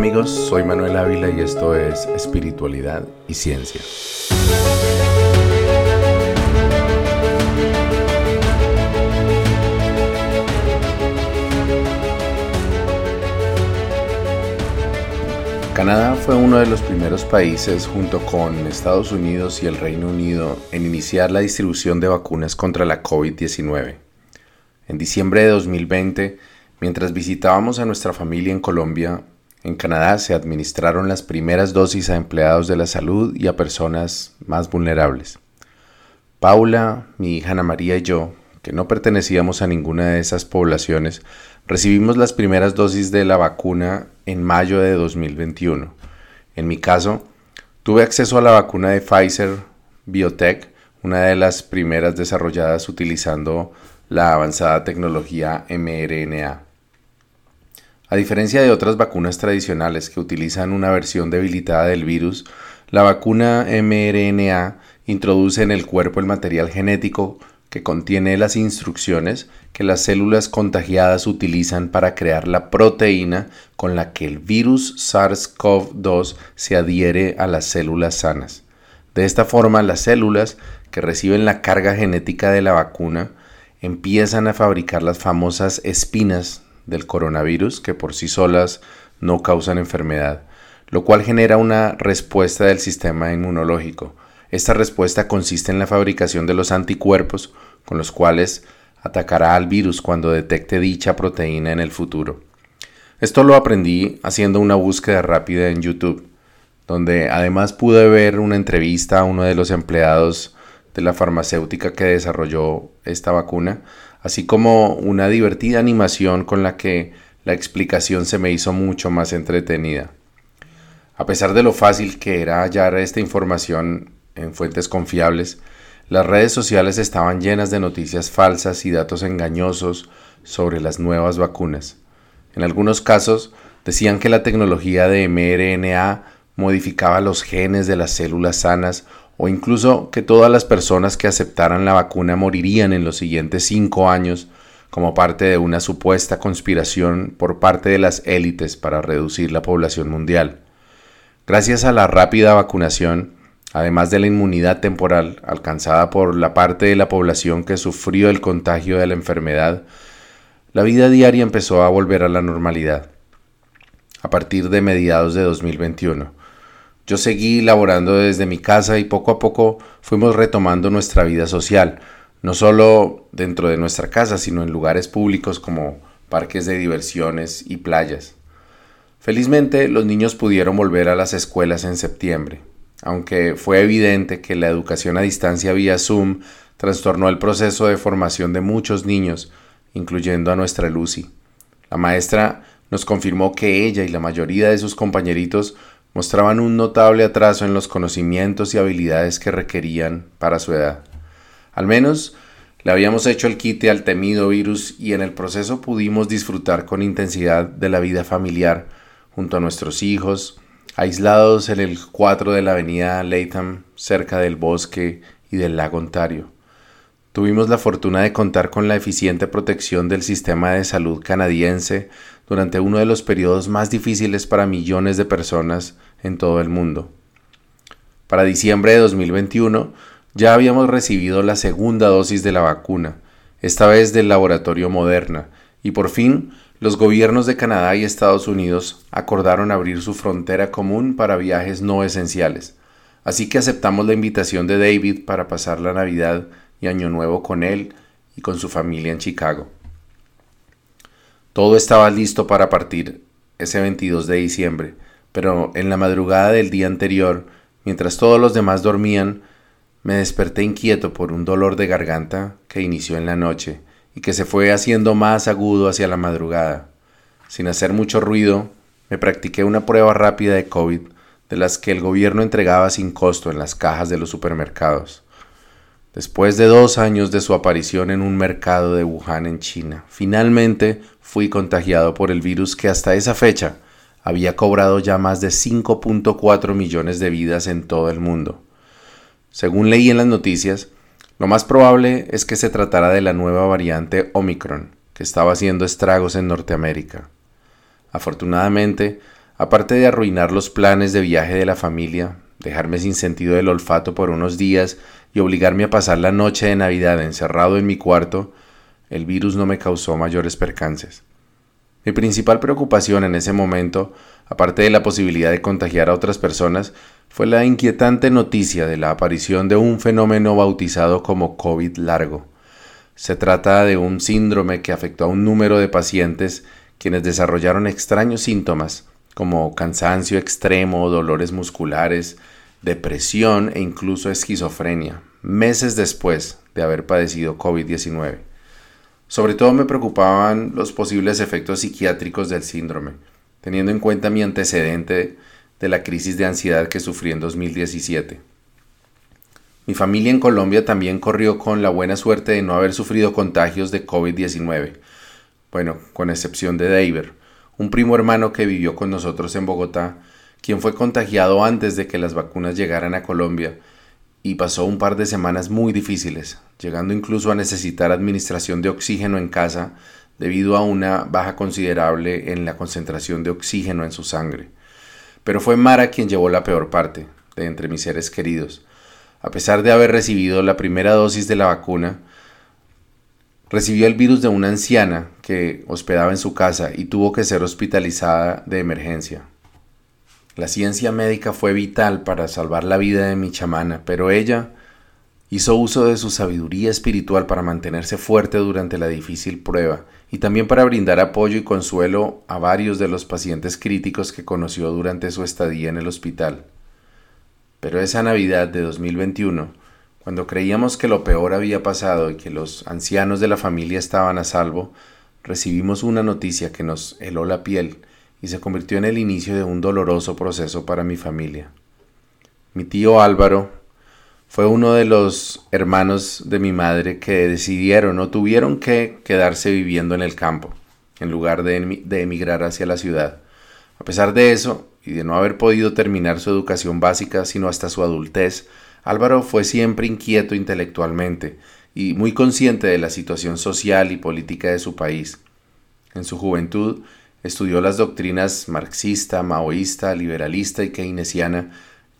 amigos, soy Manuel Ávila y esto es Espiritualidad y Ciencia. Canadá fue uno de los primeros países junto con Estados Unidos y el Reino Unido en iniciar la distribución de vacunas contra la COVID-19. En diciembre de 2020, mientras visitábamos a nuestra familia en Colombia, en Canadá se administraron las primeras dosis a empleados de la salud y a personas más vulnerables. Paula, mi hija Ana María y yo, que no pertenecíamos a ninguna de esas poblaciones, recibimos las primeras dosis de la vacuna en mayo de 2021. En mi caso, tuve acceso a la vacuna de Pfizer Biotech, una de las primeras desarrolladas utilizando la avanzada tecnología mRNA. A diferencia de otras vacunas tradicionales que utilizan una versión debilitada del virus, la vacuna mRNA introduce en el cuerpo el material genético que contiene las instrucciones que las células contagiadas utilizan para crear la proteína con la que el virus SARS-CoV-2 se adhiere a las células sanas. De esta forma, las células que reciben la carga genética de la vacuna empiezan a fabricar las famosas espinas del coronavirus que por sí solas no causan enfermedad, lo cual genera una respuesta del sistema inmunológico. Esta respuesta consiste en la fabricación de los anticuerpos con los cuales atacará al virus cuando detecte dicha proteína en el futuro. Esto lo aprendí haciendo una búsqueda rápida en YouTube, donde además pude ver una entrevista a uno de los empleados de la farmacéutica que desarrolló esta vacuna, así como una divertida animación con la que la explicación se me hizo mucho más entretenida. A pesar de lo fácil que era hallar esta información en fuentes confiables, las redes sociales estaban llenas de noticias falsas y datos engañosos sobre las nuevas vacunas. En algunos casos decían que la tecnología de mRNA modificaba los genes de las células sanas o incluso que todas las personas que aceptaran la vacuna morirían en los siguientes cinco años como parte de una supuesta conspiración por parte de las élites para reducir la población mundial. Gracias a la rápida vacunación, además de la inmunidad temporal alcanzada por la parte de la población que sufrió el contagio de la enfermedad, la vida diaria empezó a volver a la normalidad a partir de mediados de 2021. Yo seguí laborando desde mi casa y poco a poco fuimos retomando nuestra vida social, no solo dentro de nuestra casa, sino en lugares públicos como parques de diversiones y playas. Felizmente los niños pudieron volver a las escuelas en septiembre, aunque fue evidente que la educación a distancia vía Zoom trastornó el proceso de formación de muchos niños, incluyendo a nuestra Lucy. La maestra nos confirmó que ella y la mayoría de sus compañeritos mostraban un notable atraso en los conocimientos y habilidades que requerían para su edad. Al menos le habíamos hecho el quite al temido virus y en el proceso pudimos disfrutar con intensidad de la vida familiar junto a nuestros hijos, aislados en el 4 de la avenida Latham, cerca del bosque y del lago Ontario. Tuvimos la fortuna de contar con la eficiente protección del sistema de salud canadiense durante uno de los periodos más difíciles para millones de personas en todo el mundo. Para diciembre de 2021 ya habíamos recibido la segunda dosis de la vacuna, esta vez del laboratorio Moderna, y por fin los gobiernos de Canadá y Estados Unidos acordaron abrir su frontera común para viajes no esenciales. Así que aceptamos la invitación de David para pasar la Navidad y Año Nuevo con él y con su familia en Chicago. Todo estaba listo para partir ese 22 de diciembre, pero en la madrugada del día anterior, mientras todos los demás dormían, me desperté inquieto por un dolor de garganta que inició en la noche y que se fue haciendo más agudo hacia la madrugada. Sin hacer mucho ruido, me practiqué una prueba rápida de COVID de las que el gobierno entregaba sin costo en las cajas de los supermercados. Después de dos años de su aparición en un mercado de Wuhan en China, finalmente fui contagiado por el virus que hasta esa fecha había cobrado ya más de 5.4 millones de vidas en todo el mundo. Según leí en las noticias, lo más probable es que se tratara de la nueva variante Omicron, que estaba haciendo estragos en Norteamérica. Afortunadamente, aparte de arruinar los planes de viaje de la familia, dejarme sin sentido del olfato por unos días y obligarme a pasar la noche de Navidad encerrado en mi cuarto, el virus no me causó mayores percances. Mi principal preocupación en ese momento, aparte de la posibilidad de contagiar a otras personas, fue la inquietante noticia de la aparición de un fenómeno bautizado como COVID largo. Se trata de un síndrome que afectó a un número de pacientes quienes desarrollaron extraños síntomas como cansancio extremo, dolores musculares, depresión e incluso esquizofrenia, meses después de haber padecido COVID-19. Sobre todo me preocupaban los posibles efectos psiquiátricos del síndrome, teniendo en cuenta mi antecedente de la crisis de ansiedad que sufrí en 2017. Mi familia en Colombia también corrió con la buena suerte de no haber sufrido contagios de COVID-19, bueno, con excepción de David, un primo hermano que vivió con nosotros en Bogotá quien fue contagiado antes de que las vacunas llegaran a Colombia y pasó un par de semanas muy difíciles, llegando incluso a necesitar administración de oxígeno en casa debido a una baja considerable en la concentración de oxígeno en su sangre. Pero fue Mara quien llevó la peor parte de entre mis seres queridos. A pesar de haber recibido la primera dosis de la vacuna, recibió el virus de una anciana que hospedaba en su casa y tuvo que ser hospitalizada de emergencia. La ciencia médica fue vital para salvar la vida de mi chamana, pero ella hizo uso de su sabiduría espiritual para mantenerse fuerte durante la difícil prueba y también para brindar apoyo y consuelo a varios de los pacientes críticos que conoció durante su estadía en el hospital. Pero esa Navidad de 2021, cuando creíamos que lo peor había pasado y que los ancianos de la familia estaban a salvo, recibimos una noticia que nos heló la piel y se convirtió en el inicio de un doloroso proceso para mi familia. Mi tío Álvaro fue uno de los hermanos de mi madre que decidieron o tuvieron que quedarse viviendo en el campo, en lugar de, emigrar hacia la ciudad. A pesar de eso, y de no haber podido terminar su educación básica sino hasta su adultez, Álvaro fue siempre inquieto intelectualmente y muy consciente de la situación social y política de su país. En su juventud Estudió las doctrinas marxista, maoísta, liberalista y keynesiana,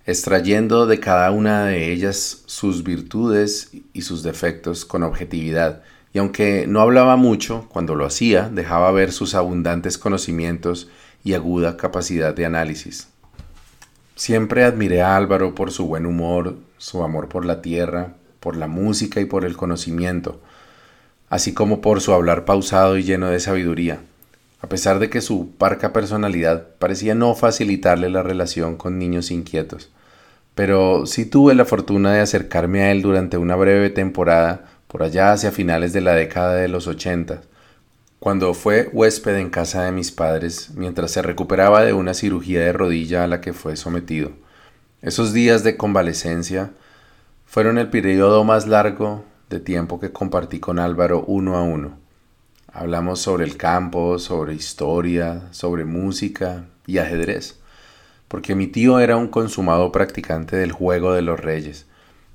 extrayendo de cada una de ellas sus virtudes y sus defectos con objetividad, y aunque no hablaba mucho, cuando lo hacía, dejaba ver sus abundantes conocimientos y aguda capacidad de análisis. Siempre admiré a Álvaro por su buen humor, su amor por la tierra, por la música y por el conocimiento, así como por su hablar pausado y lleno de sabiduría a pesar de que su parca personalidad parecía no facilitarle la relación con niños inquietos. Pero sí tuve la fortuna de acercarme a él durante una breve temporada por allá hacia finales de la década de los ochenta, cuando fue huésped en casa de mis padres mientras se recuperaba de una cirugía de rodilla a la que fue sometido. Esos días de convalecencia fueron el periodo más largo de tiempo que compartí con Álvaro uno a uno. Hablamos sobre el campo, sobre historia, sobre música y ajedrez, porque mi tío era un consumado practicante del juego de los reyes.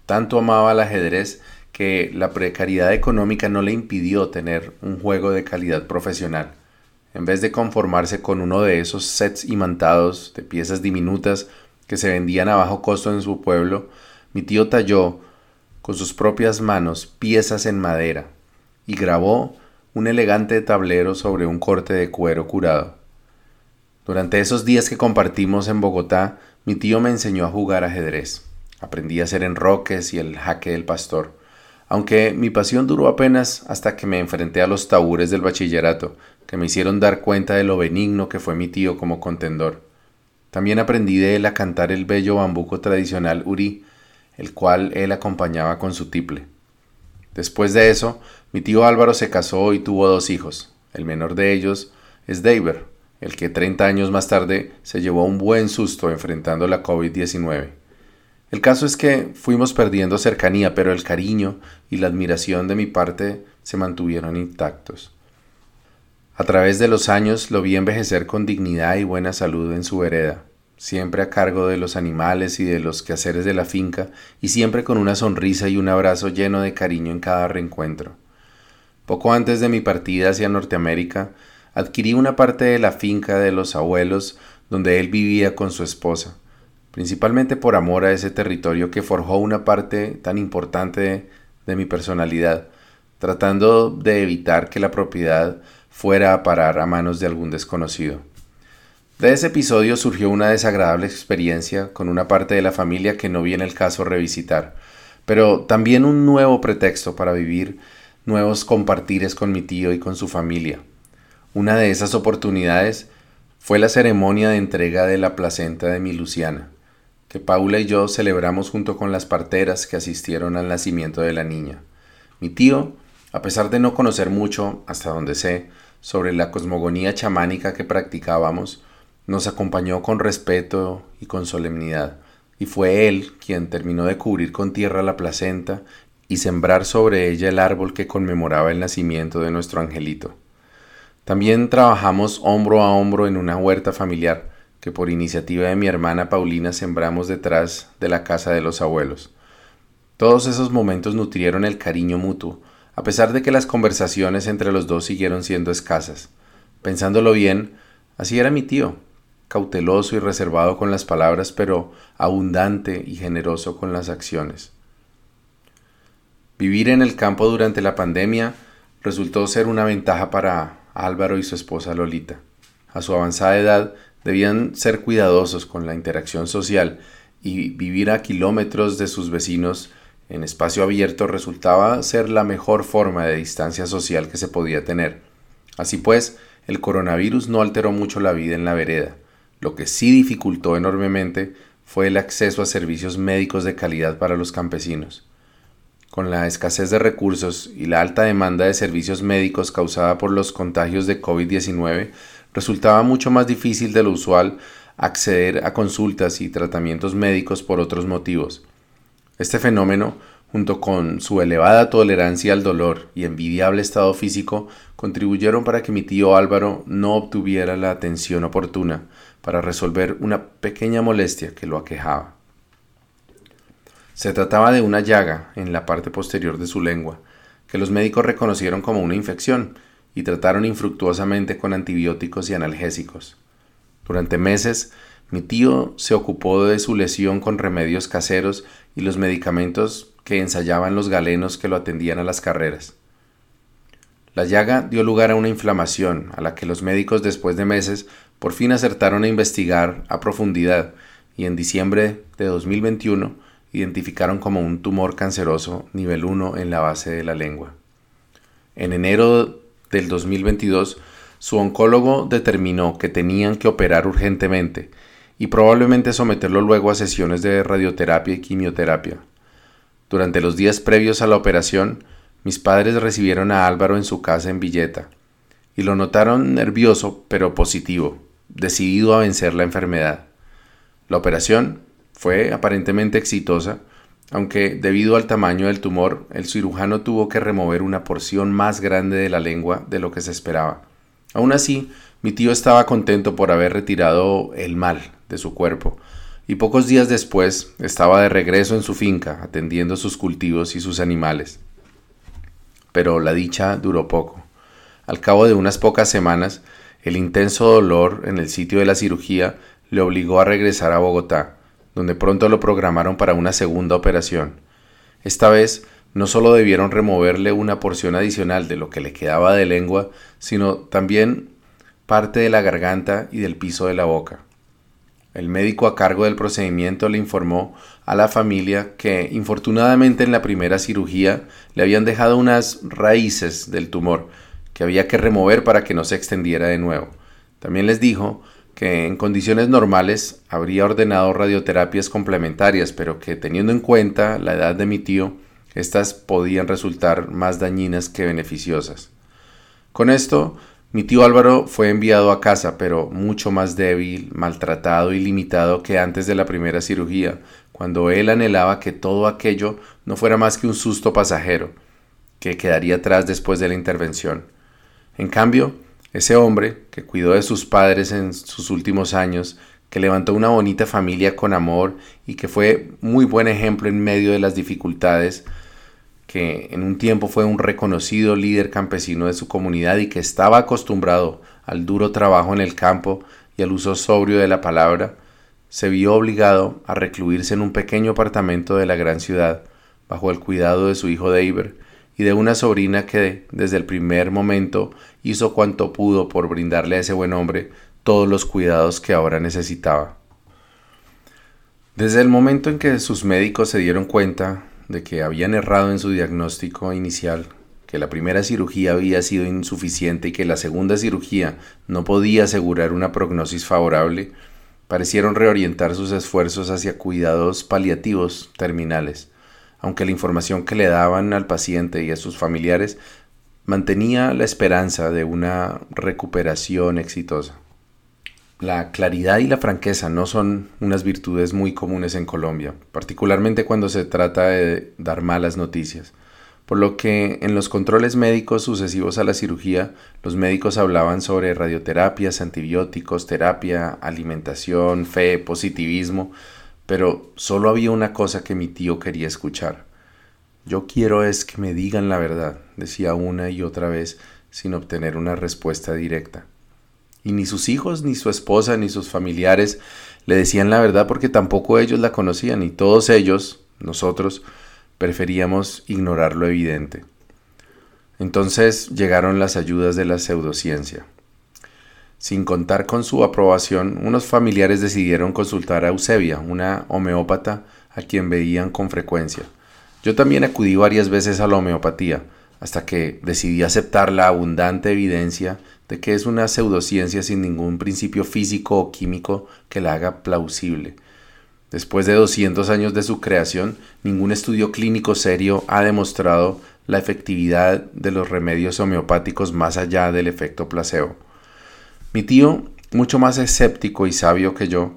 Tanto amaba el ajedrez que la precariedad económica no le impidió tener un juego de calidad profesional. En vez de conformarse con uno de esos sets imantados de piezas diminutas que se vendían a bajo costo en su pueblo, mi tío talló con sus propias manos piezas en madera y grabó un elegante tablero sobre un corte de cuero curado. Durante esos días que compartimos en Bogotá, mi tío me enseñó a jugar ajedrez. Aprendí a hacer enroques y el jaque del pastor, aunque mi pasión duró apenas hasta que me enfrenté a los tabures del bachillerato, que me hicieron dar cuenta de lo benigno que fue mi tío como contendor. También aprendí de él a cantar el bello bambuco tradicional Uri, el cual él acompañaba con su tiple. Después de eso, mi tío Álvaro se casó y tuvo dos hijos. El menor de ellos es David, el que 30 años más tarde se llevó un buen susto enfrentando la COVID-19. El caso es que fuimos perdiendo cercanía, pero el cariño y la admiración de mi parte se mantuvieron intactos. A través de los años lo vi envejecer con dignidad y buena salud en su vereda siempre a cargo de los animales y de los quehaceres de la finca, y siempre con una sonrisa y un abrazo lleno de cariño en cada reencuentro. Poco antes de mi partida hacia Norteamérica, adquirí una parte de la finca de los abuelos donde él vivía con su esposa, principalmente por amor a ese territorio que forjó una parte tan importante de, de mi personalidad, tratando de evitar que la propiedad fuera a parar a manos de algún desconocido. De ese episodio surgió una desagradable experiencia con una parte de la familia que no viene el caso revisitar, pero también un nuevo pretexto para vivir nuevos compartires con mi tío y con su familia. Una de esas oportunidades fue la ceremonia de entrega de la placenta de mi Luciana, que Paula y yo celebramos junto con las parteras que asistieron al nacimiento de la niña. Mi tío, a pesar de no conocer mucho, hasta donde sé, sobre la cosmogonía chamánica que practicábamos, nos acompañó con respeto y con solemnidad, y fue él quien terminó de cubrir con tierra la placenta y sembrar sobre ella el árbol que conmemoraba el nacimiento de nuestro angelito. También trabajamos hombro a hombro en una huerta familiar que por iniciativa de mi hermana Paulina sembramos detrás de la casa de los abuelos. Todos esos momentos nutrieron el cariño mutuo, a pesar de que las conversaciones entre los dos siguieron siendo escasas. Pensándolo bien, así era mi tío, cauteloso y reservado con las palabras, pero abundante y generoso con las acciones. Vivir en el campo durante la pandemia resultó ser una ventaja para Álvaro y su esposa Lolita. A su avanzada edad debían ser cuidadosos con la interacción social y vivir a kilómetros de sus vecinos en espacio abierto resultaba ser la mejor forma de distancia social que se podía tener. Así pues, el coronavirus no alteró mucho la vida en la vereda. Lo que sí dificultó enormemente fue el acceso a servicios médicos de calidad para los campesinos. Con la escasez de recursos y la alta demanda de servicios médicos causada por los contagios de COVID-19, resultaba mucho más difícil de lo usual acceder a consultas y tratamientos médicos por otros motivos. Este fenómeno, junto con su elevada tolerancia al dolor y envidiable estado físico, contribuyeron para que mi tío Álvaro no obtuviera la atención oportuna para resolver una pequeña molestia que lo aquejaba. Se trataba de una llaga en la parte posterior de su lengua, que los médicos reconocieron como una infección y trataron infructuosamente con antibióticos y analgésicos. Durante meses, mi tío se ocupó de su lesión con remedios caseros y los medicamentos que ensayaban los galenos que lo atendían a las carreras. La llaga dio lugar a una inflamación, a la que los médicos después de meses por fin acertaron a investigar a profundidad y en diciembre de 2021 identificaron como un tumor canceroso nivel 1 en la base de la lengua. En enero del 2022, su oncólogo determinó que tenían que operar urgentemente y probablemente someterlo luego a sesiones de radioterapia y quimioterapia. Durante los días previos a la operación, mis padres recibieron a Álvaro en su casa en Villeta y lo notaron nervioso pero positivo, decidido a vencer la enfermedad. La operación fue aparentemente exitosa, aunque debido al tamaño del tumor, el cirujano tuvo que remover una porción más grande de la lengua de lo que se esperaba. Aún así, mi tío estaba contento por haber retirado el mal de su cuerpo, y pocos días después estaba de regreso en su finca, atendiendo sus cultivos y sus animales. Pero la dicha duró poco. Al cabo de unas pocas semanas, el intenso dolor en el sitio de la cirugía le obligó a regresar a Bogotá, donde pronto lo programaron para una segunda operación. Esta vez no solo debieron removerle una porción adicional de lo que le quedaba de lengua, sino también parte de la garganta y del piso de la boca. El médico a cargo del procedimiento le informó a la familia que infortunadamente en la primera cirugía le habían dejado unas raíces del tumor que había que remover para que no se extendiera de nuevo. También les dijo que en condiciones normales habría ordenado radioterapias complementarias, pero que teniendo en cuenta la edad de mi tío, estas podían resultar más dañinas que beneficiosas. Con esto, mi tío Álvaro fue enviado a casa, pero mucho más débil, maltratado y limitado que antes de la primera cirugía, cuando él anhelaba que todo aquello no fuera más que un susto pasajero, que quedaría atrás después de la intervención. En cambio, ese hombre que cuidó de sus padres en sus últimos años, que levantó una bonita familia con amor y que fue muy buen ejemplo en medio de las dificultades, que en un tiempo fue un reconocido líder campesino de su comunidad y que estaba acostumbrado al duro trabajo en el campo y al uso sobrio de la palabra, se vio obligado a recluirse en un pequeño apartamento de la gran ciudad, bajo el cuidado de su hijo David y de una sobrina que desde el primer momento hizo cuanto pudo por brindarle a ese buen hombre todos los cuidados que ahora necesitaba. Desde el momento en que sus médicos se dieron cuenta de que habían errado en su diagnóstico inicial, que la primera cirugía había sido insuficiente y que la segunda cirugía no podía asegurar una prognosis favorable, parecieron reorientar sus esfuerzos hacia cuidados paliativos terminales, aunque la información que le daban al paciente y a sus familiares mantenía la esperanza de una recuperación exitosa. La claridad y la franqueza no son unas virtudes muy comunes en Colombia, particularmente cuando se trata de dar malas noticias. Por lo que en los controles médicos sucesivos a la cirugía, los médicos hablaban sobre radioterapias, antibióticos, terapia, alimentación, fe, positivismo, pero solo había una cosa que mi tío quería escuchar. Yo quiero es que me digan la verdad, decía una y otra vez sin obtener una respuesta directa y ni sus hijos, ni su esposa, ni sus familiares le decían la verdad porque tampoco ellos la conocían y todos ellos, nosotros, preferíamos ignorar lo evidente. Entonces llegaron las ayudas de la pseudociencia. Sin contar con su aprobación, unos familiares decidieron consultar a Eusebia, una homeópata a quien veían con frecuencia. Yo también acudí varias veces a la homeopatía, hasta que decidí aceptar la abundante evidencia de que es una pseudociencia sin ningún principio físico o químico que la haga plausible. Después de 200 años de su creación, ningún estudio clínico serio ha demostrado la efectividad de los remedios homeopáticos más allá del efecto placebo. Mi tío, mucho más escéptico y sabio que yo,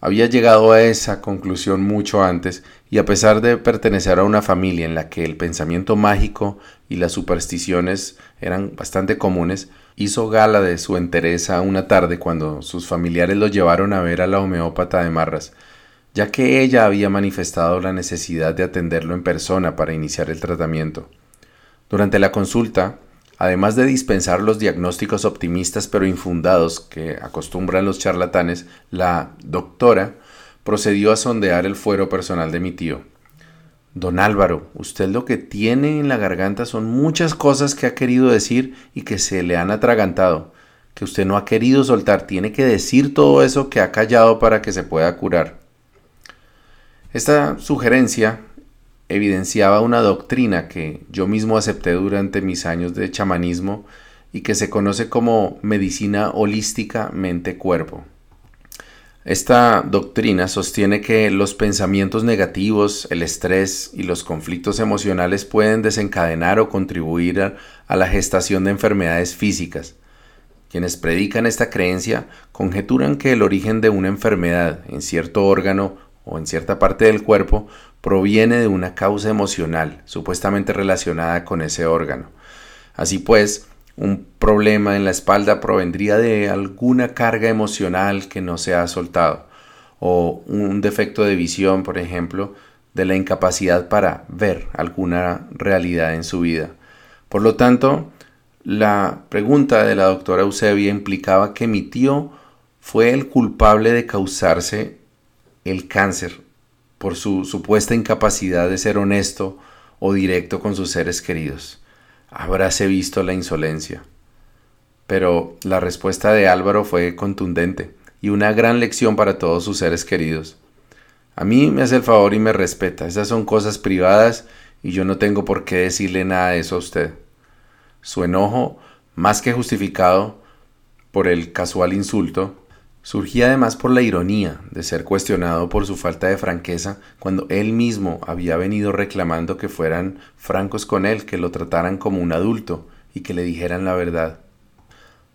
había llegado a esa conclusión mucho antes y a pesar de pertenecer a una familia en la que el pensamiento mágico y las supersticiones eran bastante comunes, hizo gala de su entereza una tarde cuando sus familiares lo llevaron a ver a la homeópata de Marras, ya que ella había manifestado la necesidad de atenderlo en persona para iniciar el tratamiento. Durante la consulta, Además de dispensar los diagnósticos optimistas pero infundados que acostumbran los charlatanes, la doctora procedió a sondear el fuero personal de mi tío. Don Álvaro, usted lo que tiene en la garganta son muchas cosas que ha querido decir y que se le han atragantado, que usted no ha querido soltar. Tiene que decir todo eso que ha callado para que se pueda curar. Esta sugerencia evidenciaba una doctrina que yo mismo acepté durante mis años de chamanismo y que se conoce como medicina holística mente-cuerpo. Esta doctrina sostiene que los pensamientos negativos, el estrés y los conflictos emocionales pueden desencadenar o contribuir a, la gestación de enfermedades físicas. Quienes predican esta creencia conjeturan que el origen de una enfermedad en cierto órgano o en cierta parte del cuerpo proviene de una causa emocional supuestamente relacionada con ese órgano. Así pues, un problema en la espalda provendría de alguna carga emocional que no se ha soltado, o un defecto de visión, por ejemplo, de la incapacidad para ver alguna realidad en su vida. Por lo tanto, la pregunta de la doctora Eusebia implicaba que mi tío fue el culpable de causarse el cáncer por su supuesta incapacidad de ser honesto o directo con sus seres queridos. Habráse visto la insolencia. Pero la respuesta de Álvaro fue contundente y una gran lección para todos sus seres queridos. A mí me hace el favor y me respeta. Esas son cosas privadas y yo no tengo por qué decirle nada de eso a usted. Su enojo, más que justificado por el casual insulto, Surgía además por la ironía de ser cuestionado por su falta de franqueza cuando él mismo había venido reclamando que fueran francos con él, que lo trataran como un adulto y que le dijeran la verdad.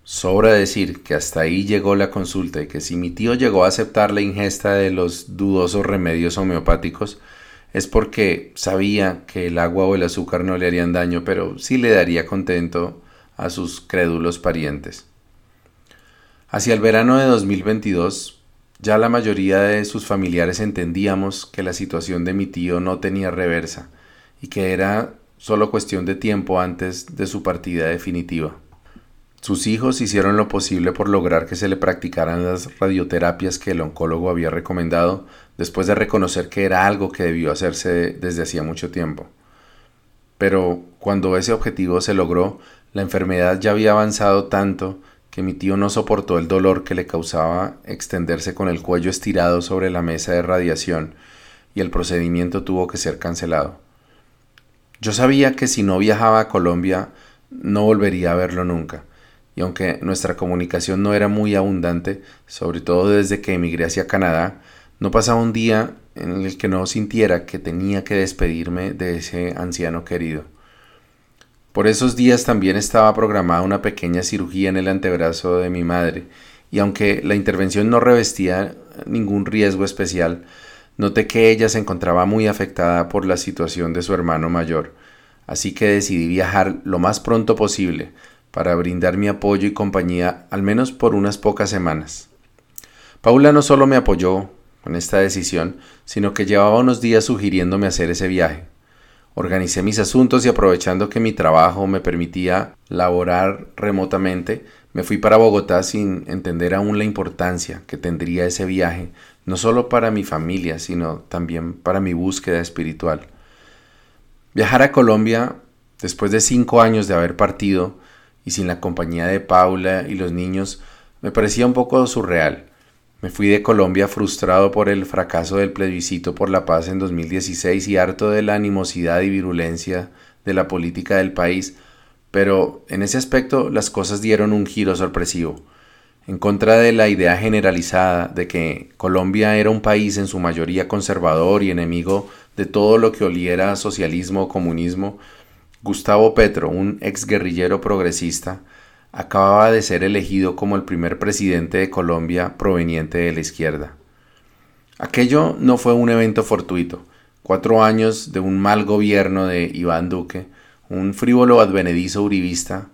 Sobra decir que hasta ahí llegó la consulta y que si mi tío llegó a aceptar la ingesta de los dudosos remedios homeopáticos es porque sabía que el agua o el azúcar no le harían daño, pero sí le daría contento a sus crédulos parientes. Hacia el verano de 2022, ya la mayoría de sus familiares entendíamos que la situación de mi tío no tenía reversa y que era solo cuestión de tiempo antes de su partida definitiva. Sus hijos hicieron lo posible por lograr que se le practicaran las radioterapias que el oncólogo había recomendado después de reconocer que era algo que debió hacerse desde hacía mucho tiempo. Pero cuando ese objetivo se logró, la enfermedad ya había avanzado tanto que mi tío no soportó el dolor que le causaba extenderse con el cuello estirado sobre la mesa de radiación y el procedimiento tuvo que ser cancelado. Yo sabía que si no viajaba a Colombia no volvería a verlo nunca, y aunque nuestra comunicación no era muy abundante, sobre todo desde que emigré hacia Canadá, no pasaba un día en el que no sintiera que tenía que despedirme de ese anciano querido. Por esos días también estaba programada una pequeña cirugía en el antebrazo de mi madre, y aunque la intervención no revestía ningún riesgo especial, noté que ella se encontraba muy afectada por la situación de su hermano mayor, así que decidí viajar lo más pronto posible para brindar mi apoyo y compañía al menos por unas pocas semanas. Paula no solo me apoyó con esta decisión, sino que llevaba unos días sugiriéndome hacer ese viaje. Organicé mis asuntos y aprovechando que mi trabajo me permitía laborar remotamente, me fui para Bogotá sin entender aún la importancia que tendría ese viaje, no solo para mi familia, sino también para mi búsqueda espiritual. Viajar a Colombia, después de cinco años de haber partido y sin la compañía de Paula y los niños, me parecía un poco surreal. Me fui de Colombia frustrado por el fracaso del plebiscito por la paz en 2016 y harto de la animosidad y virulencia de la política del país, pero en ese aspecto las cosas dieron un giro sorpresivo. En contra de la idea generalizada de que Colombia era un país en su mayoría conservador y enemigo de todo lo que oliera a socialismo o comunismo, Gustavo Petro, un exguerrillero progresista, acababa de ser elegido como el primer presidente de Colombia proveniente de la izquierda. Aquello no fue un evento fortuito. Cuatro años de un mal gobierno de Iván Duque, un frívolo advenedizo uribista,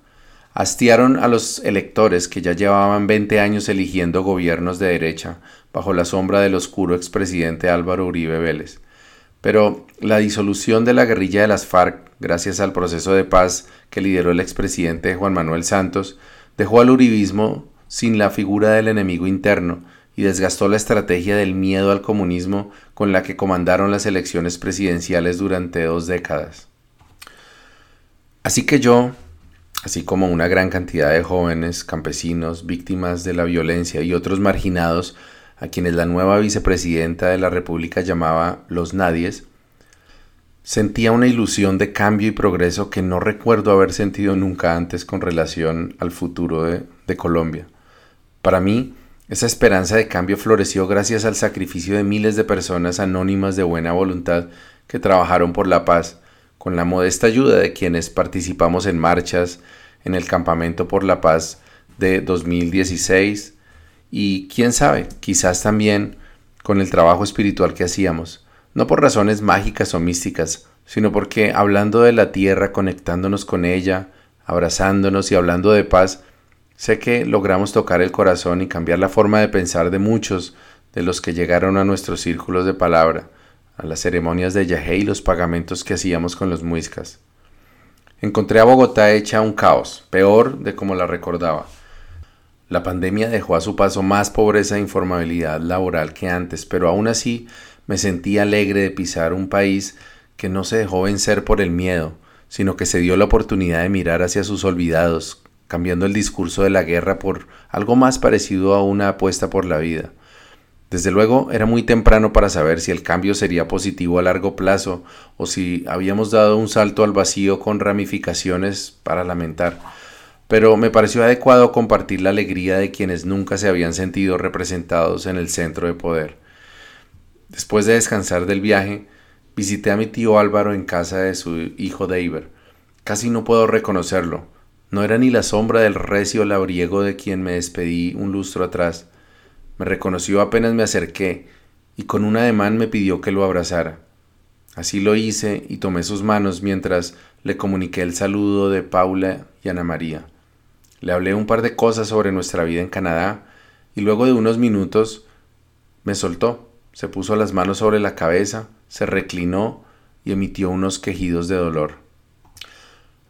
hastiaron a los electores que ya llevaban 20 años eligiendo gobiernos de derecha bajo la sombra del oscuro expresidente Álvaro Uribe Vélez. Pero la disolución de la guerrilla de las FARC, gracias al proceso de paz que lideró el expresidente Juan Manuel Santos, dejó al uribismo sin la figura del enemigo interno y desgastó la estrategia del miedo al comunismo con la que comandaron las elecciones presidenciales durante dos décadas. Así que yo, así como una gran cantidad de jóvenes, campesinos, víctimas de la violencia y otros marginados, a quienes la nueva vicepresidenta de la República llamaba los nadies, sentía una ilusión de cambio y progreso que no recuerdo haber sentido nunca antes con relación al futuro de, Colombia. Para mí, esa esperanza de cambio floreció gracias al sacrificio de miles de personas anónimas de buena voluntad que trabajaron por la paz, con la modesta ayuda de quienes participamos en marchas en el Campamento por la Paz de 2016, y quién sabe, quizás también con el trabajo espiritual que hacíamos, no por razones mágicas o místicas, sino porque hablando de la tierra, conectándonos con ella, abrazándonos y hablando de paz, sé que logramos tocar el corazón y cambiar la forma de pensar de muchos de los que llegaron a nuestros círculos de palabra, a las ceremonias de Yahé y los pagamentos que hacíamos con los muiscas. Encontré a Bogotá hecha un caos, peor de como la recordaba. La pandemia dejó a su paso más pobreza e informabilidad laboral que antes, pero aún así me sentí alegre de pisar un país que no se dejó vencer por el miedo, sino que se dio la oportunidad de mirar hacia sus olvidados, cambiando el discurso de la guerra por algo más parecido a una apuesta por la vida. Desde luego era muy temprano para saber si el cambio sería positivo a largo plazo o si habíamos dado un salto al vacío con ramificaciones para lamentar pero me pareció adecuado compartir la alegría de quienes nunca se habían sentido representados en el centro de poder. Después de descansar del viaje, visité a mi tío Álvaro en casa de su hijo David. Casi no puedo reconocerlo. No era ni la sombra del recio labriego de quien me despedí un lustro atrás. Me reconoció apenas me acerqué y con un ademán me pidió que lo abrazara. Así lo hice y tomé sus manos mientras le comuniqué el saludo de Paula y Ana María. Le hablé un par de cosas sobre nuestra vida en Canadá y luego de unos minutos me soltó, se puso las manos sobre la cabeza, se reclinó y emitió unos quejidos de dolor.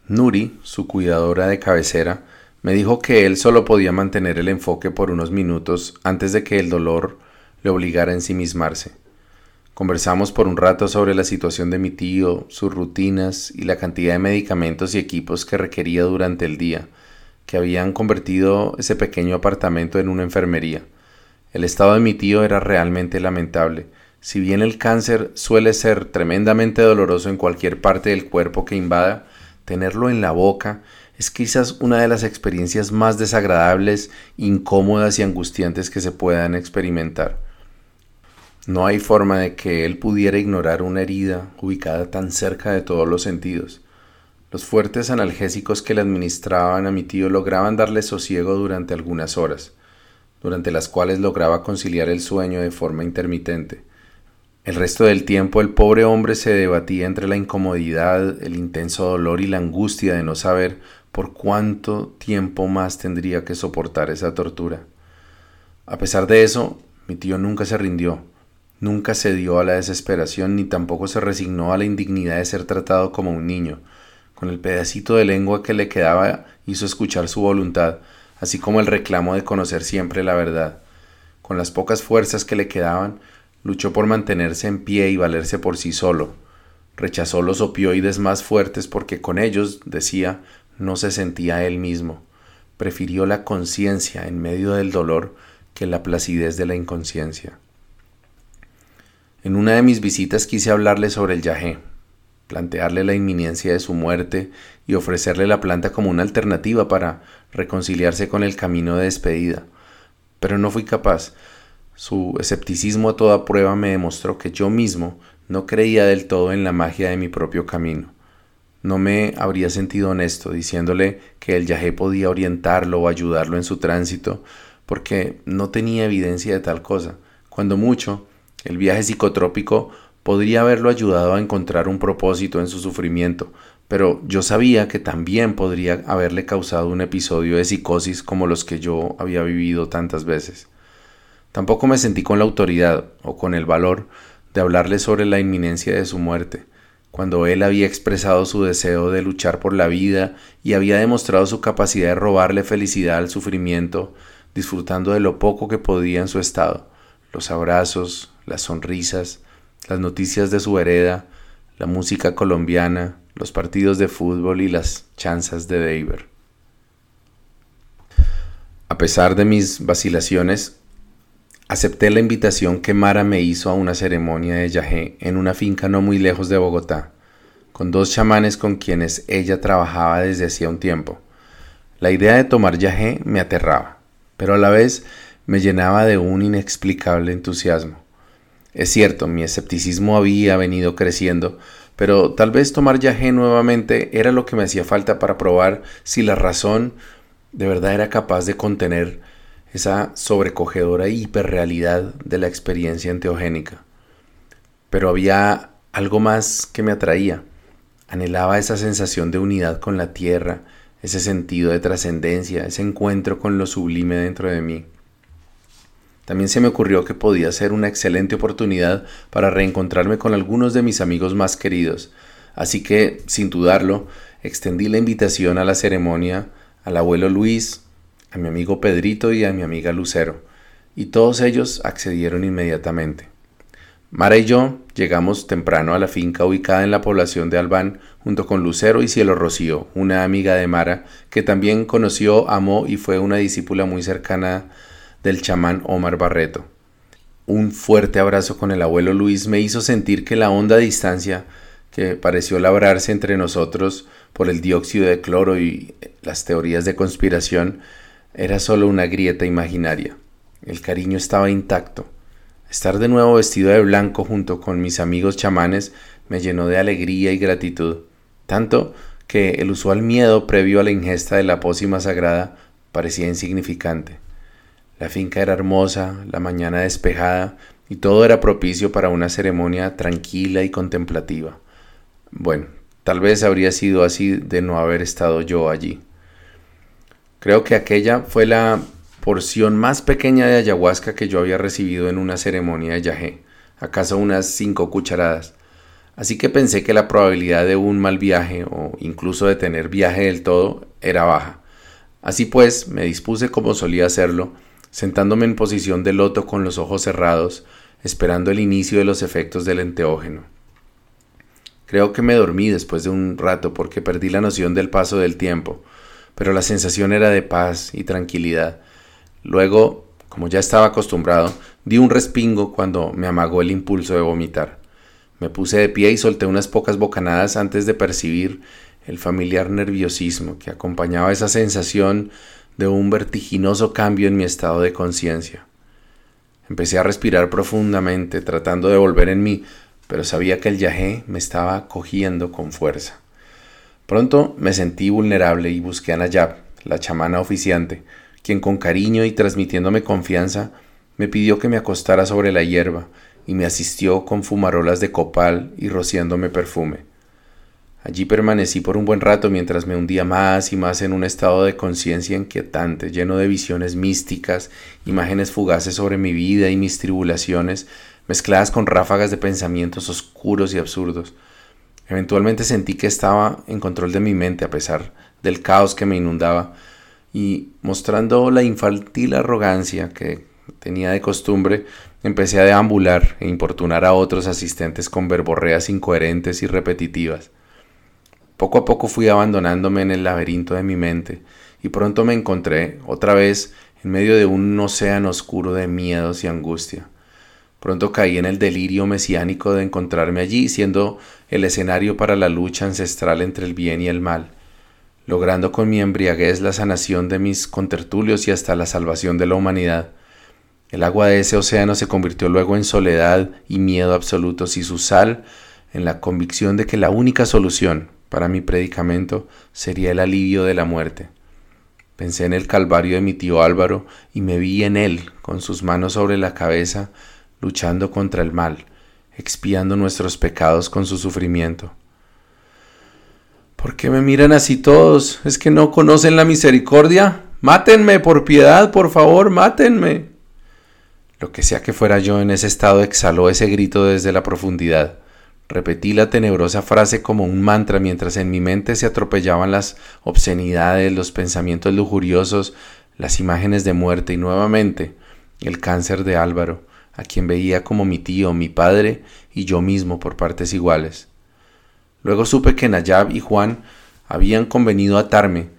Nuri, su cuidadora de cabecera, Me dijo que él solo podía mantener el enfoque por unos minutos antes de que el dolor le obligara a ensimismarse. Conversamos por un rato sobre la situación de mi tío, sus rutinas y la cantidad de medicamentos y equipos que requería durante el día, que habían convertido ese pequeño apartamento en una enfermería. El estado de mi tío era realmente lamentable. Si bien el cáncer suele ser tremendamente doloroso en cualquier parte del cuerpo que invada, tenerlo en la boca es quizás una de las experiencias más desagradables, incómodas y angustiantes que se puedan experimentar. No hay forma de que él pudiera ignorar una herida ubicada tan cerca de todos los sentidos. Los fuertes analgésicos que le administraban a mi tío lograban darle sosiego durante algunas horas, durante las cuales lograba conciliar el sueño de forma intermitente. El resto del tiempo el pobre hombre se debatía entre la incomodidad, el intenso dolor y la angustia de no saber por cuánto tiempo más tendría que soportar esa tortura. A pesar de eso, mi tío nunca se rindió, nunca cedió a la desesperación ni tampoco se resignó a la indignidad de ser tratado como un niño. Con el pedacito de lengua que le quedaba hizo escuchar su voluntad, así como el reclamo de conocer siempre la verdad. Con las pocas fuerzas que le quedaban, Luchó por mantenerse en pie y valerse por sí solo. Rechazó los opioides más fuertes porque con ellos, decía, no se sentía él mismo. Prefirió la conciencia en medio del dolor que la placidez de la inconsciencia. En una de mis visitas quise hablarle sobre el yagé, plantearle la inminencia de su muerte y ofrecerle la planta como una alternativa para reconciliarse con el camino de despedida. Pero no fui capaz, su escepticismo a toda prueba me demostró que yo mismo no creía del todo en la magia de mi propio camino. No me habría sentido honesto diciéndole que el yajé podía orientarlo o ayudarlo en su tránsito, porque no tenía evidencia de tal cosa. Cuando mucho, el viaje psicotrópico podría haberlo ayudado a encontrar un propósito en su sufrimiento, pero yo sabía que también podría haberle causado un episodio de psicosis como los que yo había vivido tantas veces. Tampoco me sentí con la autoridad o con el valor de hablarle sobre la inminencia de su muerte, cuando él había expresado su deseo de luchar por la vida y había demostrado su capacidad de robarle felicidad al sufrimiento, disfrutando de lo poco que podía en su estado, los abrazos, las sonrisas, las noticias de su hereda, la música colombiana, los partidos de fútbol y las chanzas de Deiber. A pesar de mis vacilaciones, Acepté la invitación que Mara me hizo a una ceremonia de yajé en una finca no muy lejos de Bogotá, con dos chamanes con quienes ella trabajaba desde hacía un tiempo. La idea de tomar yajé me aterraba, pero a la vez me llenaba de un inexplicable entusiasmo. Es cierto, mi escepticismo había venido creciendo, pero tal vez tomar yajé nuevamente era lo que me hacía falta para probar si la razón de verdad era capaz de contener esa sobrecogedora hiperrealidad de la experiencia enteogénica. Pero había algo más que me atraía. Anhelaba esa sensación de unidad con la tierra, ese sentido de trascendencia, ese encuentro con lo sublime dentro de mí. También se me ocurrió que podía ser una excelente oportunidad para reencontrarme con algunos de mis amigos más queridos, así que, sin dudarlo, extendí la invitación a la ceremonia al abuelo Luis, a mi amigo Pedrito y a mi amiga Lucero, y todos ellos accedieron inmediatamente. Mara y yo llegamos temprano a la finca ubicada en la población de Albán junto con Lucero y Cielo Rocío, una amiga de Mara que también conoció, amó y fue una discípula muy cercana del chamán Omar Barreto. Un fuerte abrazo con el abuelo Luis me hizo sentir que la honda distancia que pareció labrarse entre nosotros por el dióxido de cloro y las teorías de conspiración era solo una grieta imaginaria. El cariño estaba intacto. Estar de nuevo vestido de blanco junto con mis amigos chamanes me llenó de alegría y gratitud, tanto que el usual miedo previo a la ingesta de la pócima sagrada parecía insignificante. La finca era hermosa, la mañana despejada, y todo era propicio para una ceremonia tranquila y contemplativa. Bueno, tal vez habría sido así de no haber estado yo allí. Creo que aquella fue la porción más pequeña de ayahuasca que yo había recibido en una ceremonia de yagé, acaso unas cinco cucharadas. Así que pensé que la probabilidad de un mal viaje o incluso de tener viaje del todo era baja. Así pues, me dispuse como solía hacerlo, sentándome en posición de loto con los ojos cerrados, esperando el inicio de los efectos del enteógeno. Creo que me dormí después de un rato porque perdí la noción del paso del tiempo, pero la sensación era de paz y tranquilidad. Luego, como ya estaba acostumbrado, di un respingo cuando me amagó el impulso de vomitar. Me puse de pie y solté unas pocas bocanadas antes de percibir el familiar nerviosismo que acompañaba esa sensación de un vertiginoso cambio en mi estado de conciencia. Empecé a respirar profundamente, tratando de volver en mí, pero sabía que el yajé me estaba cogiendo con fuerza. Pronto me sentí vulnerable y busqué a Nayab, la chamana oficiante, quien con cariño y transmitiéndome confianza me pidió que me acostara sobre la hierba y me asistió con fumarolas de copal y rociándome perfume. Allí permanecí por un buen rato mientras me hundía más y más en un estado de conciencia inquietante, lleno de visiones místicas, imágenes fugaces sobre mi vida y mis tribulaciones, mezcladas con ráfagas de pensamientos oscuros y absurdos. Eventualmente sentí que estaba en control de mi mente a pesar del caos que me inundaba, y mostrando la infantil arrogancia que tenía de costumbre, empecé a deambular e importunar a otros asistentes con verborreas incoherentes y repetitivas. Poco a poco fui abandonándome en el laberinto de mi mente y pronto me encontré otra vez en medio de un océano oscuro de miedos y angustia. Pronto caí en el delirio mesiánico de encontrarme allí siendo el escenario para la lucha ancestral entre el bien y el mal, logrando con mi embriaguez la sanación de mis contertulios y hasta la salvación de la humanidad. El agua de ese océano se convirtió luego en soledad y miedo absolutos y su sal en la convicción de que la única solución para mi predicamento sería el alivio de la muerte. Pensé en el calvario de mi tío Álvaro y me vi en él, con sus manos sobre la cabeza, luchando contra el mal, expiando nuestros pecados con su sufrimiento. ¿Por qué me miran así todos? ¿Es que no conocen la misericordia? Mátenme, por piedad, por favor, mátenme. Lo que sea que fuera yo en ese estado exhaló ese grito desde la profundidad. Repetí la tenebrosa frase como un mantra mientras en mi mente se atropellaban las obscenidades, los pensamientos lujuriosos, las imágenes de muerte y nuevamente el cáncer de Álvaro, a quien veía como mi tío, mi padre y yo mismo por partes iguales. Luego supe que Nayab y Juan habían convenido atarme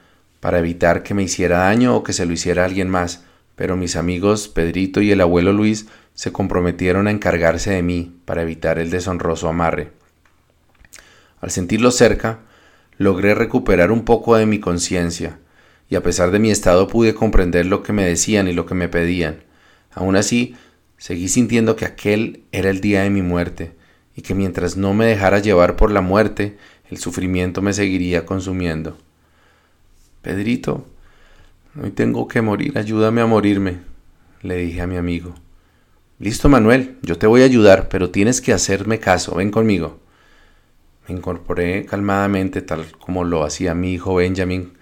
para evitar que me hiciera daño o que se lo hiciera alguien más, pero mis amigos Pedrito y el abuelo Luis se comprometieron a encargarse de mí para evitar el deshonroso amarre. Al sentirlo cerca, logré recuperar un poco de mi conciencia, y a pesar de mi estado pude comprender lo que me decían y lo que me pedían. Aún así, seguí sintiendo que aquel era el día de mi muerte, y que mientras no me dejara llevar por la muerte, el sufrimiento me seguiría consumiendo. Pedrito, hoy tengo que morir, ayúdame a morirme, le dije a mi amigo. Listo, Manuel, yo te voy a ayudar, pero tienes que hacerme caso, ven conmigo. Me incorporé calmadamente, tal como lo hacía mi hijo Benjamin,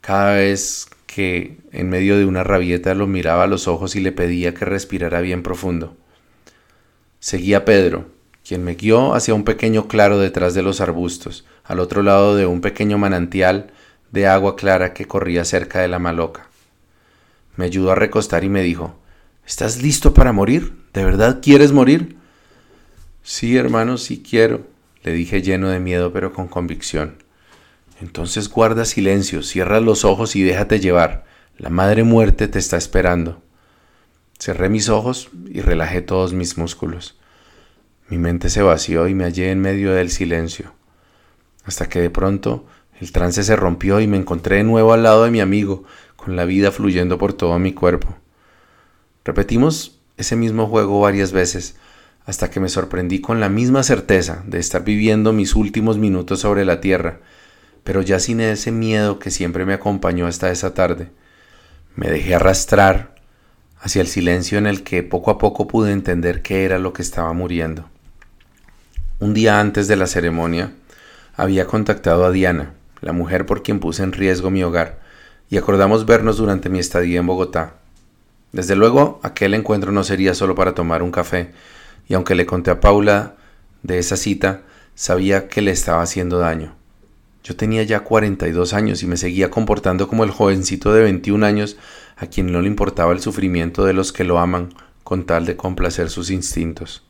cada vez que en medio de una rabieta lo miraba a los ojos y le pedía que respirara bien profundo. Seguí a Pedro, quien me guió hacia un pequeño claro detrás de los arbustos, al otro lado de un pequeño manantial de agua clara que corría cerca de la maloca. Me ayudó a recostar y me dijo, ¿Estás listo para morir? ¿De verdad quieres morir? Sí, hermano, sí quiero, le dije lleno de miedo pero con convicción. Entonces guarda silencio, cierra los ojos y déjate llevar. La madre muerte te está esperando. Cerré mis ojos y relajé todos mis músculos. Mi mente se vació y me hallé en medio del silencio, hasta que de pronto el trance se rompió y me encontré de nuevo al lado de mi amigo, con la vida fluyendo por todo mi cuerpo. Repetimos ese mismo juego varias veces hasta que me sorprendí con la misma certeza de estar viviendo mis últimos minutos sobre la tierra, pero ya sin ese miedo que siempre me acompañó hasta esa tarde. Me dejé arrastrar hacia el silencio en el que poco a poco pude entender qué era lo que estaba muriendo. Un día antes de la ceremonia había contactado a Diana, la mujer por quien puse en riesgo mi hogar, y acordamos vernos durante mi estadía en Bogotá. Desde luego, aquel encuentro no sería solo para tomar un café, y aunque le conté a Paula de esa cita, sabía que le estaba haciendo daño. Yo tenía ya 42 años y me seguía comportando como el jovencito de 21 años a quien no le importaba el sufrimiento de los que lo aman con tal de complacer sus instintos.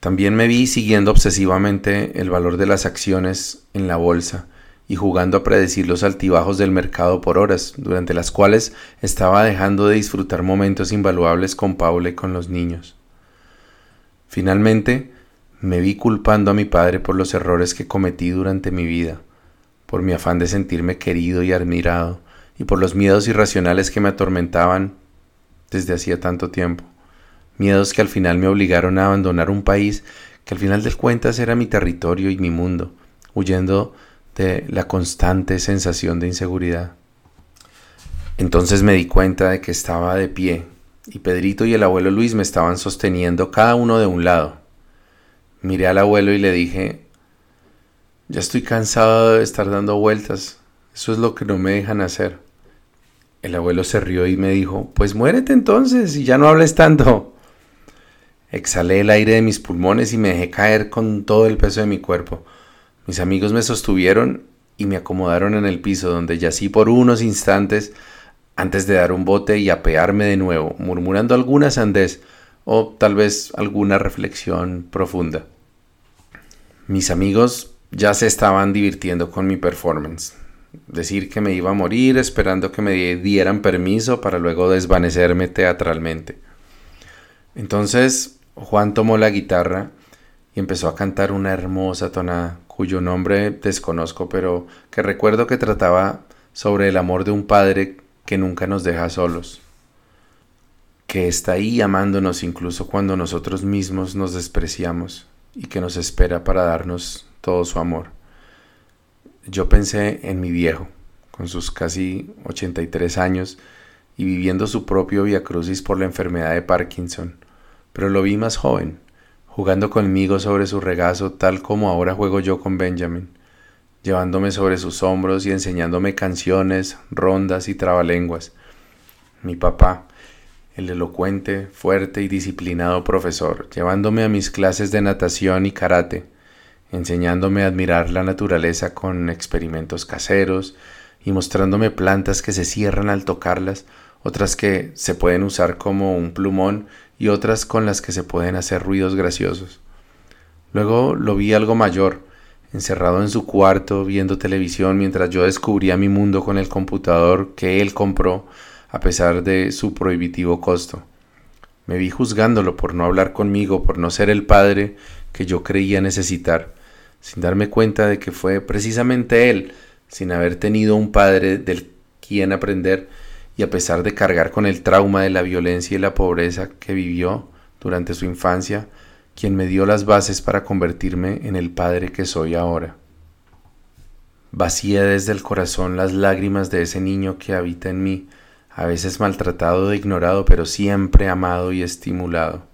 También me vi siguiendo obsesivamente el valor de las acciones en la bolsa y jugando a predecir los altibajos del mercado por horas, durante las cuales estaba dejando de disfrutar momentos invaluables con Paula y con los niños. Finalmente, me vi culpando a mi padre por los errores que cometí durante mi vida, por mi afán de sentirme querido y admirado, y por los miedos irracionales que me atormentaban desde hacía tanto tiempo. Miedos que al final me obligaron a abandonar un país que al final del cuentas era mi territorio y mi mundo, huyendo de la constante sensación de inseguridad. Entonces me di cuenta de que estaba de pie y Pedrito y el abuelo Luis me estaban sosteniendo cada uno de un lado. Miré al abuelo y le dije, ya estoy cansado de estar dando vueltas, eso es lo que no me dejan hacer. El abuelo se rió y me dijo, pues muérete entonces y ya no hables tanto. Exhalé el aire de mis pulmones y me dejé caer con todo el peso de mi cuerpo. Mis amigos me sostuvieron y me acomodaron en el piso donde yací por unos instantes antes de dar un bote y apearme de nuevo, murmurando alguna sandez o tal vez alguna reflexión profunda. Mis amigos ya se estaban divirtiendo con mi performance. Decir que me iba a morir esperando que me dieran permiso para luego desvanecerme teatralmente. Entonces Juan tomó la guitarra y empezó a cantar una hermosa tonada cuyo nombre desconozco, pero que recuerdo que trataba sobre el amor de un padre que nunca nos deja solos, que está ahí amándonos incluso cuando nosotros mismos nos despreciamos y que nos espera para darnos todo su amor. Yo pensé en mi viejo, con sus casi 83 años y viviendo su propio viacrucis por la enfermedad de Parkinson, pero lo vi más joven, jugando conmigo sobre su regazo tal como ahora juego yo con Benjamin, llevándome sobre sus hombros y enseñándome canciones, rondas y trabalenguas. Mi papá, el elocuente, fuerte y disciplinado profesor, llevándome a mis clases de natación y karate, enseñándome a admirar la naturaleza con experimentos caseros y mostrándome plantas que se cierran al tocarlas, otras que se pueden usar como un plumón y otras con las que se pueden hacer ruidos graciosos. Luego lo vi algo mayor, encerrado en su cuarto viendo televisión mientras yo descubría mi mundo con el computador que él compró a pesar de su prohibitivo costo. Me vi juzgándolo por no hablar conmigo, por no ser el padre que yo creía necesitar, sin darme cuenta de que fue precisamente él, sin haber tenido un padre del quien aprender, y a pesar de cargar con el trauma de la violencia y la pobreza que vivió durante su infancia, quien me dio las bases para convertirme en el padre que soy ahora. Vacía desde el corazón las lágrimas de ese niño que habita en mí, a veces maltratado e ignorado, pero siempre amado y estimulado.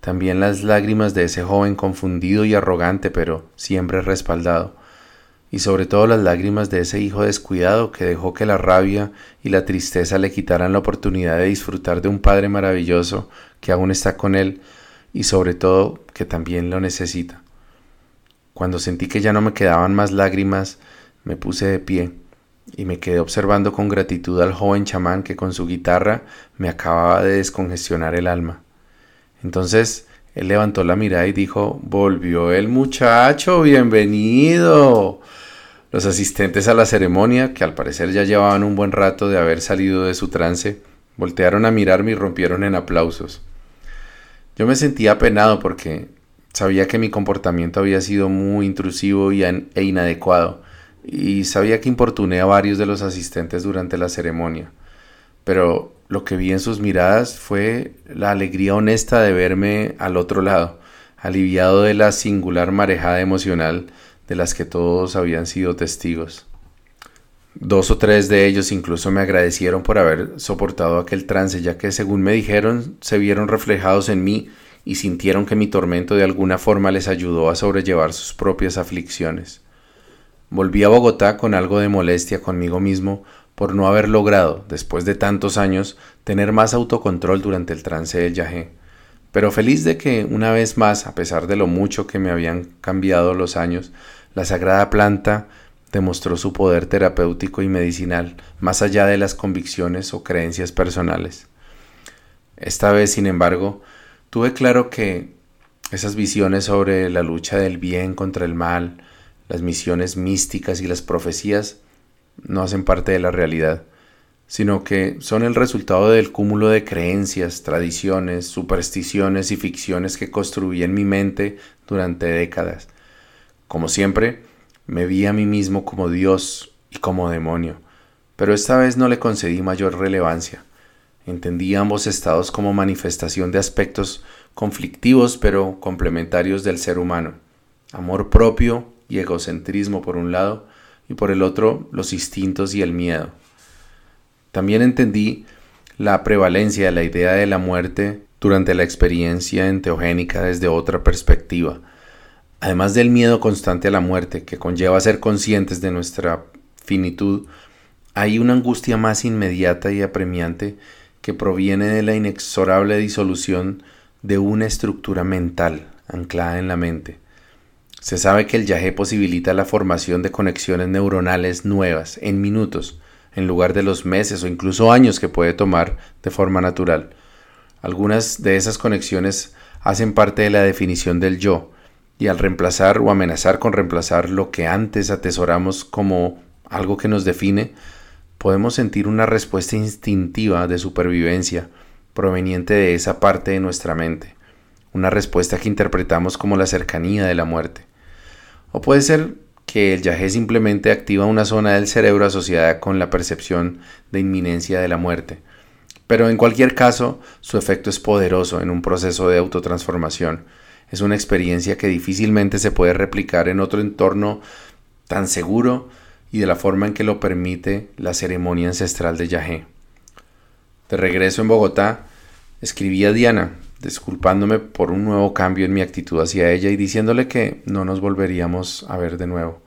También las lágrimas de ese joven confundido y arrogante, pero siempre respaldado y sobre todo las lágrimas de ese hijo descuidado que dejó que la rabia y la tristeza le quitaran la oportunidad de disfrutar de un Padre maravilloso que aún está con él y sobre todo que también lo necesita. Cuando sentí que ya no me quedaban más lágrimas, me puse de pie y me quedé observando con gratitud al joven chamán que con su guitarra me acababa de descongestionar el alma. Entonces él levantó la mirada y dijo, volvió el muchacho, bienvenido. Los asistentes a la ceremonia, que al parecer ya llevaban un buen rato de haber salido de su trance, voltearon a mirarme y rompieron en aplausos. Yo me sentía apenado porque sabía que mi comportamiento había sido muy intrusivo e inadecuado, y sabía que importuné a varios de los asistentes durante la ceremonia. Pero lo que vi en sus miradas fue la alegría honesta de verme al otro lado, aliviado de la singular marejada emocional de las que todos habían sido testigos. Dos o tres de ellos incluso me agradecieron por haber soportado aquel trance, ya que según me dijeron, se vieron reflejados en mí y sintieron que mi tormento de alguna forma les ayudó a sobrellevar sus propias aflicciones. Volví a Bogotá con algo de molestia conmigo mismo por no haber logrado, después de tantos años, tener más autocontrol durante el trance del yagé pero feliz de que una vez más, a pesar de lo mucho que me habían cambiado los años, la sagrada planta demostró su poder terapéutico y medicinal, más allá de las convicciones o creencias personales. Esta vez, sin embargo, tuve claro que esas visiones sobre la lucha del bien contra el mal, las misiones místicas y las profecías no hacen parte de la realidad, sino que son el resultado del cúmulo de creencias, tradiciones, supersticiones y ficciones que construí en mi mente durante décadas. Como siempre, me vi a mí mismo como Dios y como demonio, pero esta vez no le concedí mayor relevancia. Entendí ambos estados como manifestación de aspectos conflictivos pero complementarios del ser humano, amor propio y egocentrismo por un lado, y por el otro los instintos y el miedo. También entendí la prevalencia de la idea de la muerte durante la experiencia enteogénica desde otra perspectiva. Además del miedo constante a la muerte que conlleva ser conscientes de nuestra finitud, hay una angustia más inmediata y apremiante que proviene de la inexorable disolución de una estructura mental anclada en la mente. Se sabe que el yagé posibilita la formación de conexiones neuronales nuevas en minutos, en lugar de los meses o incluso años que puede tomar de forma natural. Algunas de esas conexiones hacen parte de la definición del yo, y al reemplazar o amenazar con reemplazar lo que antes atesoramos como algo que nos define, podemos sentir una respuesta instintiva de supervivencia proveniente de esa parte de nuestra mente, una respuesta que interpretamos como la cercanía de la muerte. O puede ser que el yagé simplemente activa una zona del cerebro asociada con la percepción de inminencia de la muerte. Pero en cualquier caso, su efecto es poderoso en un proceso de autotransformación. Es una experiencia que difícilmente se puede replicar en otro entorno tan seguro y de la forma en que lo permite la ceremonia ancestral de Yahé. De regreso en Bogotá, escribí a Diana, disculpándome por un nuevo cambio en mi actitud hacia ella y diciéndole que no nos volveríamos a ver de nuevo,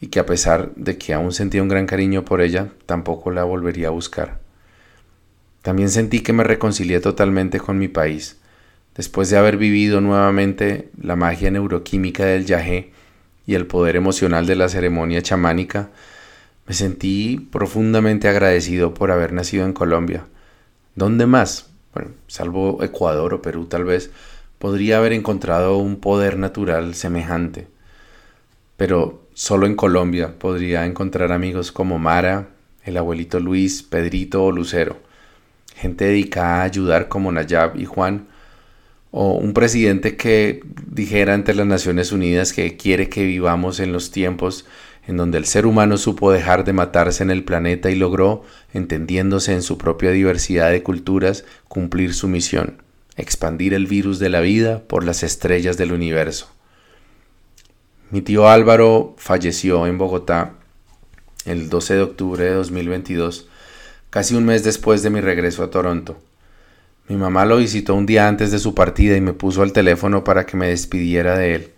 y que a pesar de que aún sentía un gran cariño por ella, tampoco la volvería a buscar. También sentí que me reconcilié totalmente con mi país, después de haber vivido nuevamente la magia neuroquímica del yagé y el poder emocional de la ceremonia chamánica, me sentí profundamente agradecido por haber nacido en Colombia. ¿Dónde más? Bueno, salvo Ecuador o Perú tal vez, podría haber encontrado un poder natural semejante. Pero solo en Colombia podría encontrar amigos como Mara, el abuelito Luis, Pedrito o Lucero, gente dedicada a ayudar como Nayab y Juan, o un presidente que dijera ante las Naciones Unidas que quiere que vivamos en los tiempos en donde el ser humano supo dejar de matarse en el planeta y logró, entendiéndose en su propia diversidad de culturas, cumplir su misión, expandir el virus de la vida por las estrellas del universo. Mi tío Álvaro falleció en Bogotá el 12 de octubre de 2022, casi un mes después de mi regreso a Toronto. Mi mamá lo visitó un día antes de su partida y me puso al teléfono para que me despidiera de él.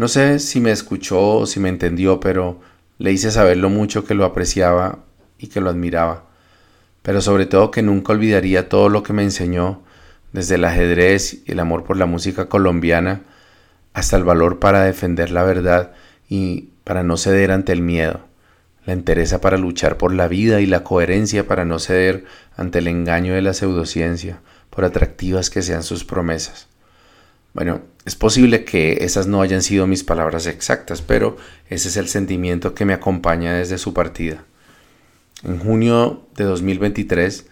No sé si me escuchó o si me entendió, pero le hice saber lo mucho que lo apreciaba y que lo admiraba, pero sobre todo que nunca olvidaría todo lo que me enseñó, desde el ajedrez y el amor por la música colombiana, hasta el valor para defender la verdad y para no ceder ante el miedo la entereza para luchar por la vida y la coherencia para no ceder ante el engaño de la pseudociencia, por atractivas que sean sus promesas. Bueno, es posible que esas no hayan sido mis palabras exactas, pero ese es el sentimiento que me acompaña desde su partida. En junio de 2023,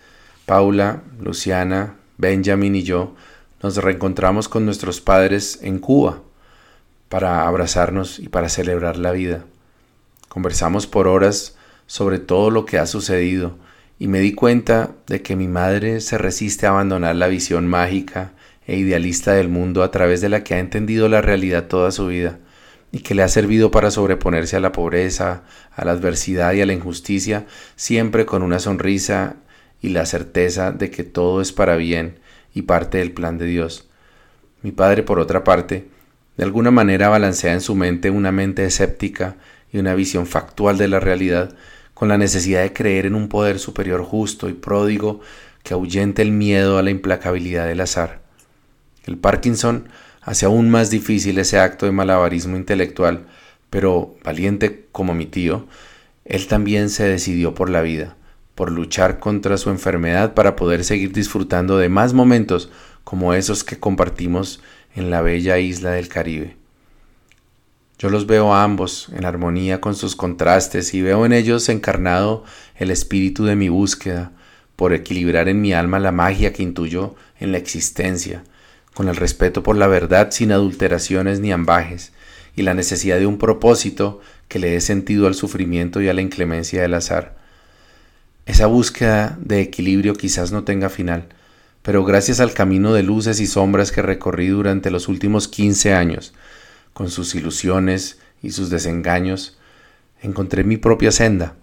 Paula, Luciana, Benjamin y yo nos reencontramos con nuestros padres en Cuba para abrazarnos y para celebrar la vida. Conversamos por horas sobre todo lo que ha sucedido y me di cuenta de que mi madre se resiste a abandonar la visión mágica e idealista del mundo a través de la que ha entendido la realidad toda su vida y que le ha servido para sobreponerse a la pobreza, a la adversidad y a la injusticia, siempre con una sonrisa y la certeza de que todo es para bien y parte del plan de Dios. Mi padre, por otra parte, de alguna manera balancea en su mente una mente escéptica y una visión factual de la realidad, con la necesidad de creer en un poder superior justo y pródigo que ahuyente el miedo a la implacabilidad del azar. El Parkinson hace aún más difícil ese acto de malabarismo intelectual, Pero, valiente como mi tío, él también se decidió por la vida, por luchar contra su enfermedad para poder seguir disfrutando de más momentos como esos que compartimos en la bella isla del Caribe. Yo los veo a ambos en armonía con sus contrastes y veo en ellos encarnado el espíritu de mi búsqueda por equilibrar en mi alma la magia que intuyo en la existencia, con el respeto por la verdad sin adulteraciones ni ambajes, y la necesidad de un propósito que le dé sentido al sufrimiento y a la inclemencia del azar. Esa búsqueda de equilibrio quizás no tenga final, pero gracias al camino de luces y sombras que recorrí durante los últimos 15 años, con sus ilusiones y sus desengaños, encontré mi propia senda.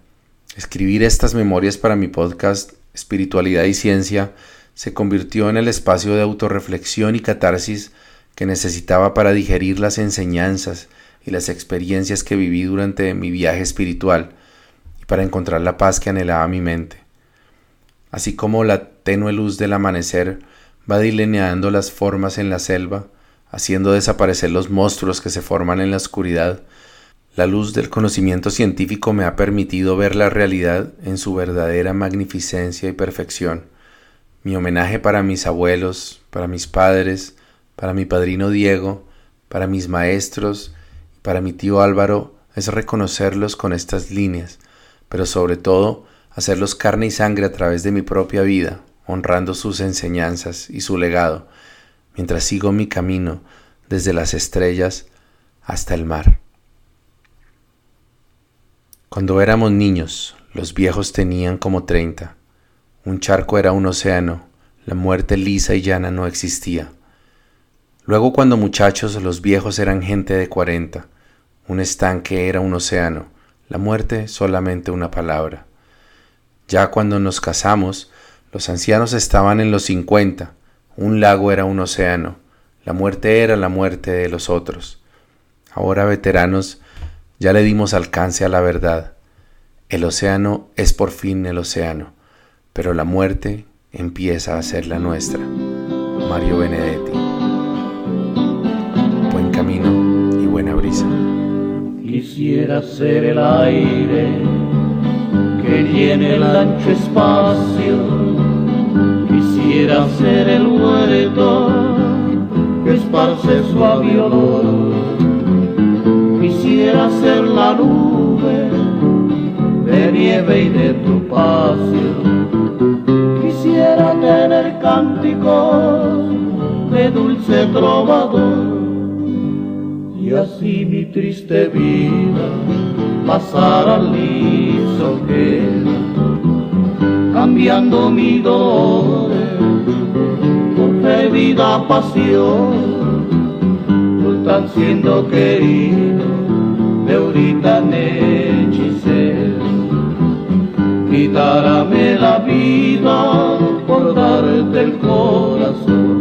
Escribir estas memorias para mi podcast Espiritualidad y Ciencia se convirtió en el espacio de autorreflexión y catarsis que necesitaba para digerir las enseñanzas y las experiencias que viví durante mi viaje espiritual y para encontrar la paz que anhelaba mi mente. Así como la tenue luz del amanecer va delineando las formas en la selva, haciendo desaparecer los monstruos que se forman en la oscuridad, la luz del conocimiento científico me ha permitido ver la realidad en su verdadera magnificencia y perfección. Mi homenaje para mis abuelos, para mis padres, para mi padrino Diego, para mis maestros y para mi tío Álvaro es reconocerlos con estas líneas, pero sobre todo hacerlos carne y sangre a través de mi propia vida, honrando sus enseñanzas y su legado, mientras sigo mi camino desde las estrellas hasta el mar. Cuando éramos niños, los viejos tenían como treinta. Un charco era un océano, la muerte lisa y llana no existía. Luego cuando muchachos los viejos eran gente de cuarenta, un estanque era un océano, la muerte solamente una palabra. Ya cuando nos casamos, los ancianos estaban en los cincuenta, un lago era un océano, la muerte era la muerte de los otros. Ahora veteranos, ya le dimos alcance a la verdad. El océano es por fin el océano, pero la muerte empieza a ser la nuestra. Mario Benedetti. Buen camino y buena brisa. Quisiera ser el aire que llene el ancho espacio Quisiera ser el huerto que esparce suave olor. Quisiera ser la nube de nieve y de tu pasión. Quisiera tener cánticos de dulce trovador. Y así mi triste vida pasara liso que cambiando mi dolor por bebida pasión, tú estás siendo querido de ahorita. Quitárame la vida por darte el corazón